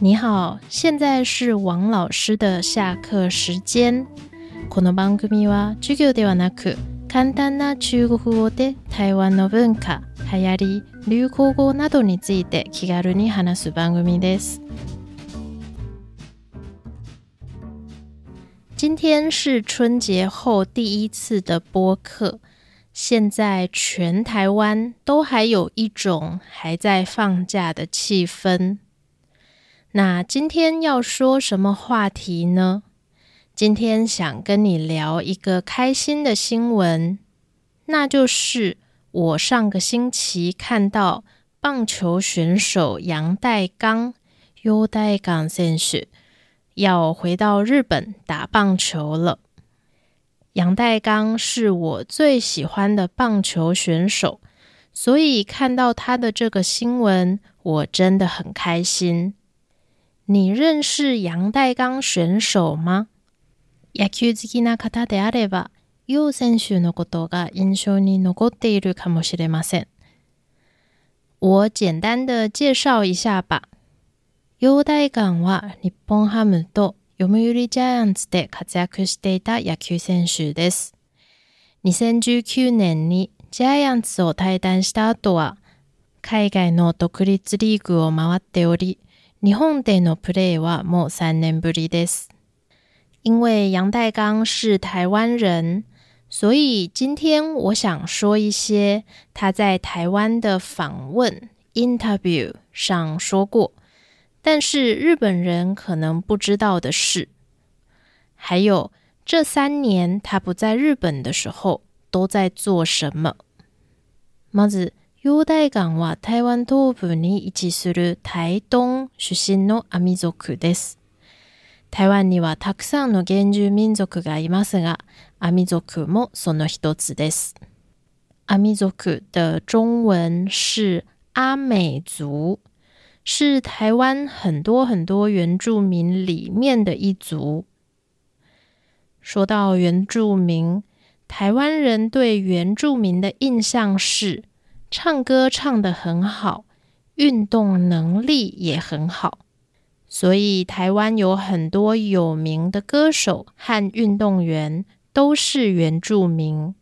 你好，现在是王老师的下课时间。この番組は中国で台湾の文化、流行語などについて気軽に話す番組です。今天是春节后第一次的播客，现在全台湾都还有一种还在放假的气氛。那今天要说什么话题呢？今天想跟你聊一个开心的新闻，那就是我上个星期看到棒球选手杨代刚 （U 代刚 s e n s 要回到日本打棒球了。杨代刚是我最喜欢的棒球选手，所以看到他的这个新闻，我真的很开心。你认识杨代剛選手吗野球好きな方であれば、楊選手のことが印象に残っているかもしれません。我简单的介绍一下吧。楊代官は日本ハムと読売ジャイアンツで活躍していた野球選手です。2019年にジャイアンツを退団した後は、海外の独立リーグを回っており、日本でのプレイはもう三年ぶりです。因为杨代刚是台湾人，所以今天我想说一些他在台湾的访问 （interview） 上说过，但是日本人可能不知道的事。还有这三年他不在日本的时候都在做什么。まず陽台岩は台湾東部に位置する台東出身のアミ族です。台湾にはたくさんの原住民族がいますが、阿弥族もその一つです。阿弥族的中文是阿美族，是台湾很多很多原住民里面的一族。说到原住民，台湾人对原住民的印象是唱歌唱的很好，运动能力也很好，所以台湾有很多有名的歌手和运动员都是原住民。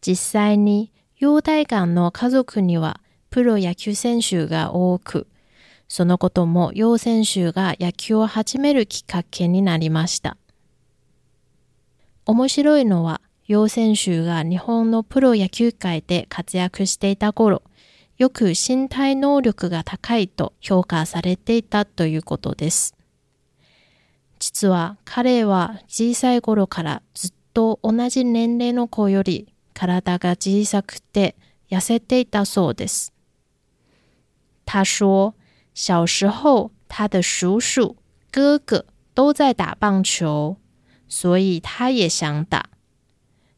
実際に、ー、ヨ館の家族にはプロ野球選手が多く、そのことも洋選手が野球を始めるきっかけになりました。面白いのは。陽選手が日本のプロ野球界で活躍していた頃、よく身体能力が高いと評価されていたということです。実は彼は小さい頃からずっと同じ年齢の子より体が小さくて痩せていたそうです。他说，小时候他的叔叔、哥哥都在打棒球，所以他也想打。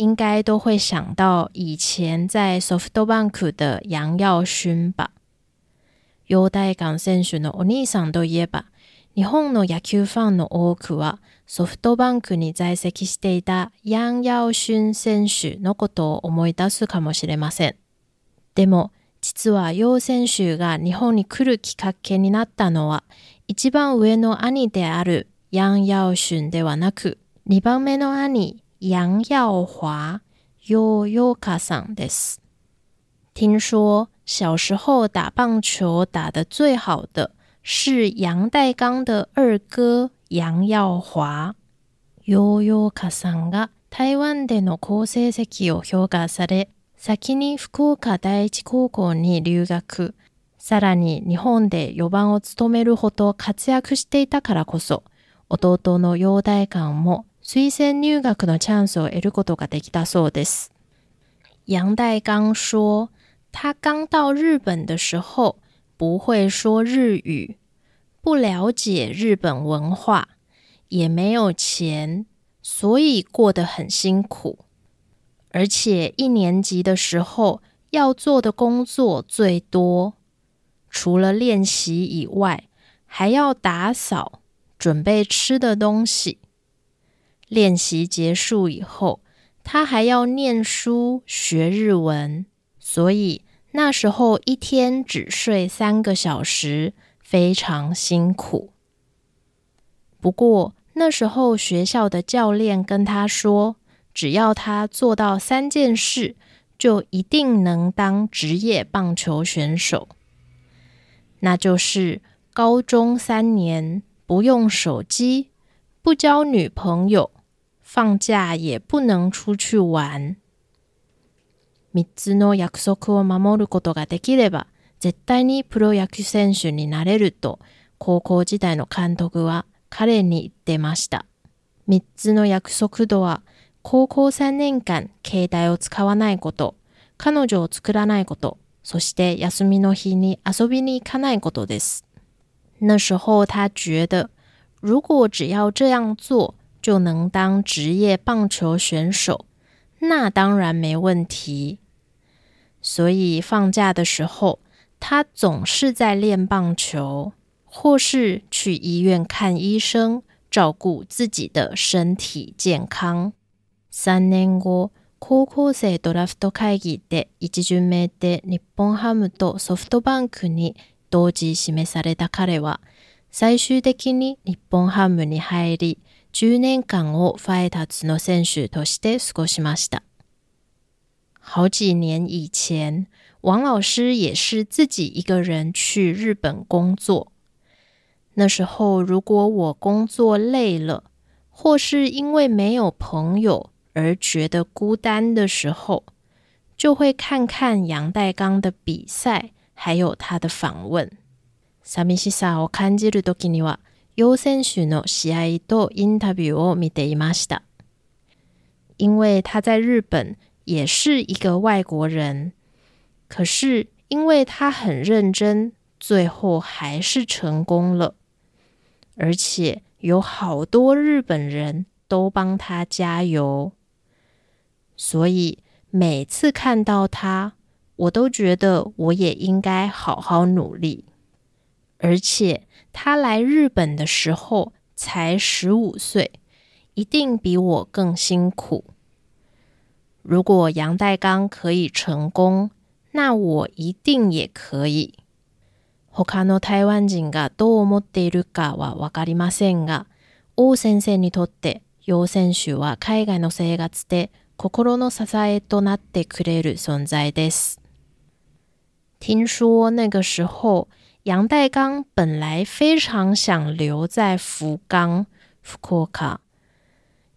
应该都会想到以前在 SoftBank 的杨耀勋吧。陽台館選手のお兄さんといえば、日本の野球ファンの多くはソフトバンクに在籍していたヤン・ヤオシュン選手のことを思い出すかもしれません。でも、実は楊選手が日本に来るきっかけになったのは、一番上の兄であるヤン・ヤオシュンではなく、二番目の兄、杨耀华 Yo Yoka さんです。听说小时候打棒球打得最好的是杨代刚的二哥杨耀华。ヨーヨーカさんが台湾での好成績を評価され、先に福岡第一高校に留学、さらに日本で4番を務めるほど活躍していたからこそ、弟の陽大館も最先，ャンスを得ることができたそうです。杨代刚说：“他刚到日本的时候，不会说日语，不了解日本文化，也没有钱，所以过得很辛苦。而且一年级的时候，要做的工作最多，除了练习以外，还要打扫、准备吃的东西。”练习结束以后，他还要念书学日文，所以那时候一天只睡三个小时，非常辛苦。不过那时候学校的教练跟他说，只要他做到三件事，就一定能当职业棒球选手，那就是高中三年不用手机，不交女朋友。放假也不能出去玩。3つの約束を守ることができれば、絶対にプロ野球選手になれると、高校時代の監督は彼に言ってました。3つの約束度は、高校3年間携帯を使わないこと、彼女を作らないこと、そして休みの日に遊びに行かないことです。那时候他觉得，如果只要这样做，就能当职业棒球选手，那当然没问题。所以放假的时候，他总是在练棒球，或是去医院看医生，照顾自己的身体健康。三年後、高校生ドラフト会議で10名で日本ハムとソフトバンクに同時に示された彼は、最終的に日本ハムに入り。去年好几年以前，王老师也是自己一个人去日本工作。那时候，如果我工作累了，或是因为没有朋友而觉得孤单的时候，就会看看杨代刚的比赛，还有他的访问。を感じるときには。优先选哦，喜爱度因他比我米得伊玛西哒。因为他在日本也是一个外国人，可是因为他很认真，最后还是成功了，而且有好多日本人都帮他加油，所以每次看到他，我都觉得我也应该好好努力。而且他来日本的时候才十五岁，一定比我更辛苦。如果杨代刚可以成功，那我一定也可以。Hokano どう思っているかはわかりませんが、王先生にとって楊選手は海外の生活で心の支えとなってくれる存在です。听说那个时候。杨代刚本来非常想留在福冈福冈，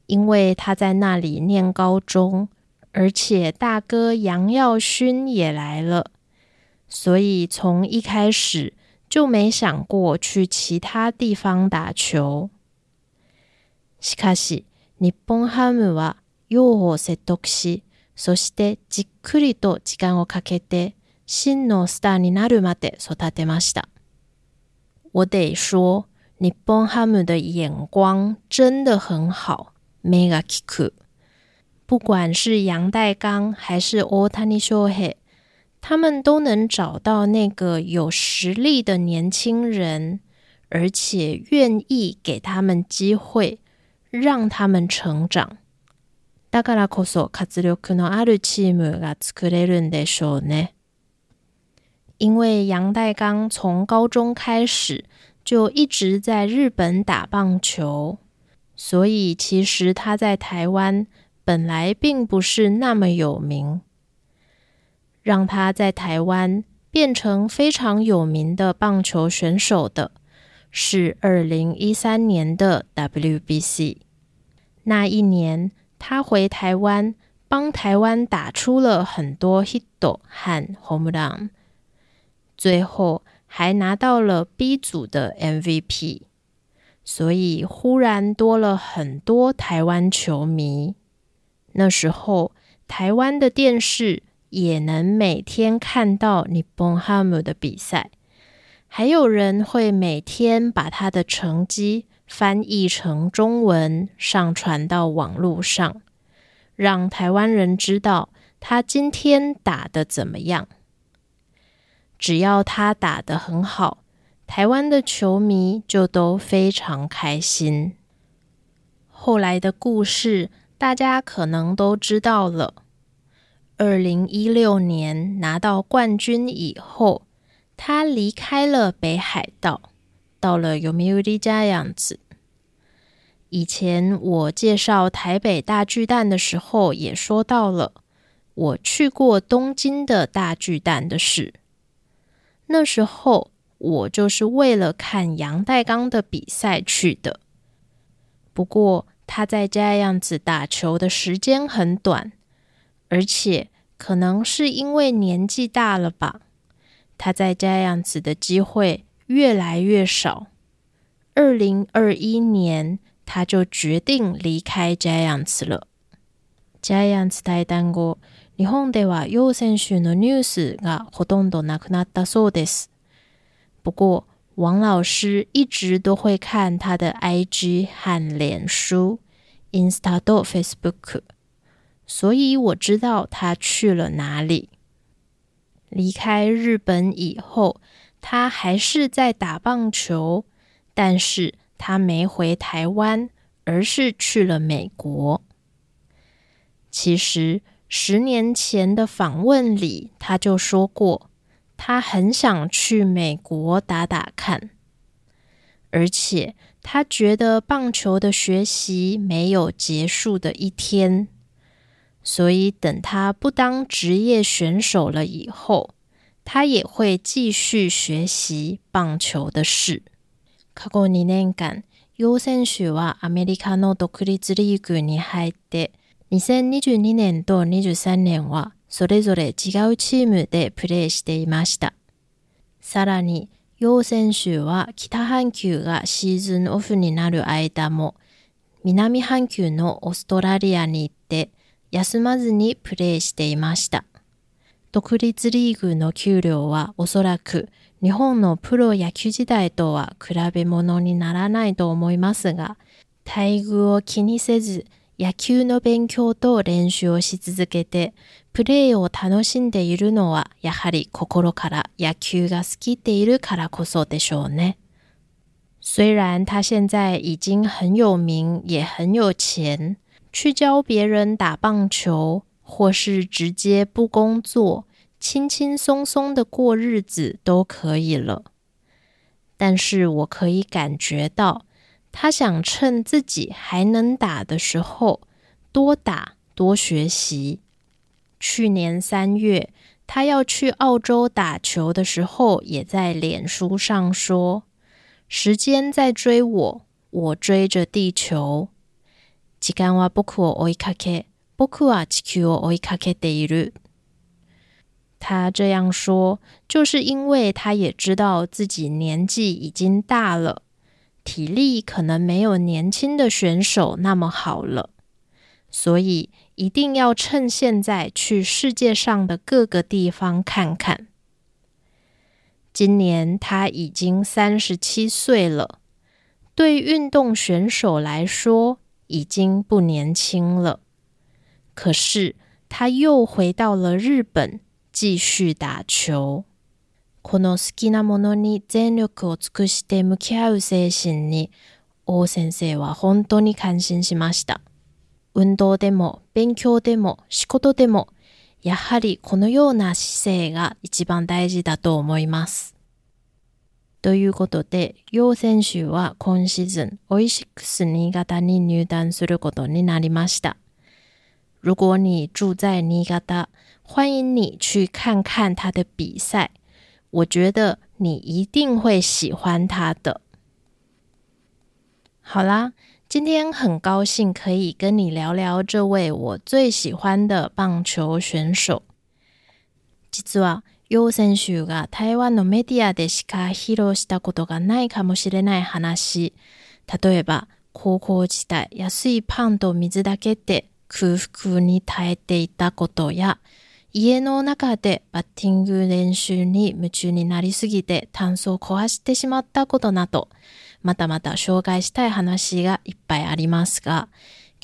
因为他在那里念高中，而且大哥杨耀勋也来了，所以从一开始就没想过去其他地方打球。しかし、日本ハムはを説得し、そしてじっくりと時間をかけて真のスターになるまで育てました。我得说，你帮他们的眼光真的很好，Mega Kiku。不管是杨代刚还是 Otani s h h e 他们都能找到那个有实力的年轻人，而且愿意给他们机会，让他们成长。因为杨代刚从高中开始就一直在日本打棒球，所以其实他在台湾本来并不是那么有名。让他在台湾变成非常有名的棒球选手的，是二零一三年的 WBC。那一年他回台湾，帮台湾打出了很多 hit 和 home run。最后还拿到了 B 组的 MVP，所以忽然多了很多台湾球迷。那时候台湾的电视也能每天看到尼伯 m 姆的比赛，还有人会每天把他的成绩翻译成中文上传到网络上，让台湾人知道他今天打的怎么样。只要他打得很好，台湾的球迷就都非常开心。后来的故事大家可能都知道了。二零一六年拿到冠军以后，他离开了北海道，到了有米有迪家样子。以前我介绍台北大巨蛋的时候也说到了，我去过东京的大巨蛋的事。那时候我就是为了看杨代刚的比赛去的。不过他在家样子打球的时间很短，而且可能是因为年纪大了吧，他在家样子的机会越来越少。二零二一年他就决定离开家 a s 子了。家 a y s 子带单过。日本では洋選手のニュースがほとんどなくなったそうです。不过，王老师一直都会看他的 IG 和脸书 i n s t a g Facebook），所以我知道他去了哪里。离开日本以后，他还是在打棒球，但是他没回台湾，而是去了美国。其实。十年前的访问里，他就说过，他很想去美国打打看，而且他觉得棒球的学习没有结束的一天，所以等他不当职业选手了以后，他也会继续学习棒球的事。洋選手はアメリカの独立リーグに入って。2022年と23年はそれぞれ違うチームでプレーしていました。さらに、楊選手は北半球がシーズンオフになる間も、南半球のオーストラリアに行って休まずにプレーしていました。独立リーグの給料はおそらく日本のプロ野球時代とは比べ物にならないと思いますが、待遇を気にせず野球の勉強と練習をし続けて、プレーを楽しんでいるのは、やはり心から野球が好きでいるからこそでしょうね。虽然他现在已经很有名，也很有钱，去教别人打棒球，或是直接不工作，轻轻松松的过日子都可以了。但是我可以感觉到。他想趁自己还能打的时候多打多学习。去年三月，他要去澳洲打球的时候，也在脸书上说：“时间在追我，我追着地球。”他这样说，就是因为他也知道自己年纪已经大了。体力可能没有年轻的选手那么好了，所以一定要趁现在去世界上的各个地方看看。今年他已经三十七岁了，对运动选手来说已经不年轻了。可是他又回到了日本，继续打球。この好きなものに全力を尽くして向き合う精神に、王先生は本当に感心しました。運動でも勉強でも仕事でも、やはりこのような姿勢が一番大事だと思います。ということで、楊選手は今シーズン、オイシックス新潟に入団することになりました。如果你住在新潟，欢迎你去看看他的比赛。我觉得你一定会喜欢他的。好啦，今天很高兴可以跟你聊聊这位我最喜欢的棒球选手。実は、ヨウ選手が台湾のメディアでしか披露したことがないかもしれない話。例えば、高校時代安いパンと水だけで空腹に耐えていたことや。家の中でバッティング練習に夢中になりすぎて炭素を壊してしまったことなど、またまた紹介したい話がいっぱいありますが、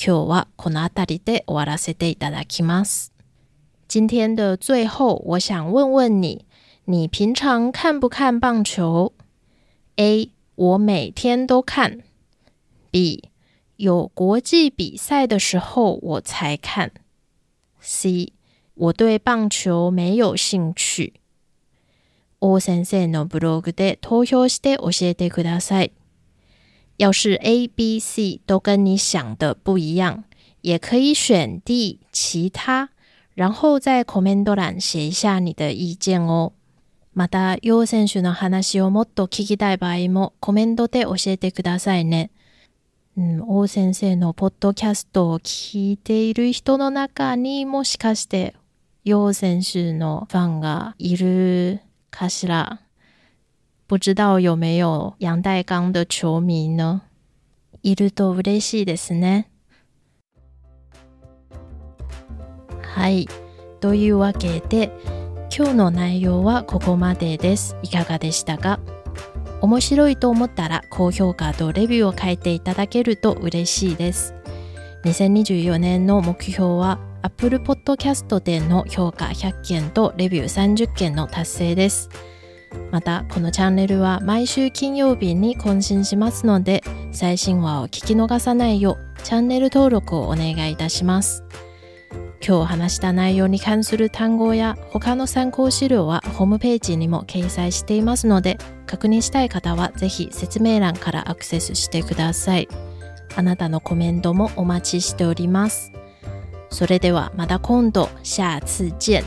今日はこのあたりで終わらせていただきます。今天的最後、我想问问你，你平常看不看棒球？A. 我每天都看。B. 有国际比赛的时候我才看。C. 我对棒球没有兴趣。王先生のブログで投票して教えてください。要是 A、B、C 都跟你想的不一样，也可以选 D 其他，然后在 comment 欄写一下你的意见哦。また、楊選手の話をもっと聞きたい場合もコメントで教えてくださいね。うん、王先生のポッドキャストを聞いている人の中にもしかして楊選手のファンがいるかしら不知道有没有杨代刚的球迷呢いると嬉しいですね。はい。というわけで、今日の内容はここまでです。いかがでしたか面白いと思ったら高評価とレビューを書いていただけると嬉しいです。2024年の目標は Apple Podcast での評価100件とレビュー30件の達成です。また、このチャンネルは毎週金曜日に更新しますので、最新話を聞き逃さないよう、チャンネル登録をお願いいたします。今日話した内容に関する単語や他の参考資料はホームページにも掲載していますので確認したい方はぜひ説明欄からアクセスしてください。あなたのコメントもお待ちしております。それではまた今度、下次见。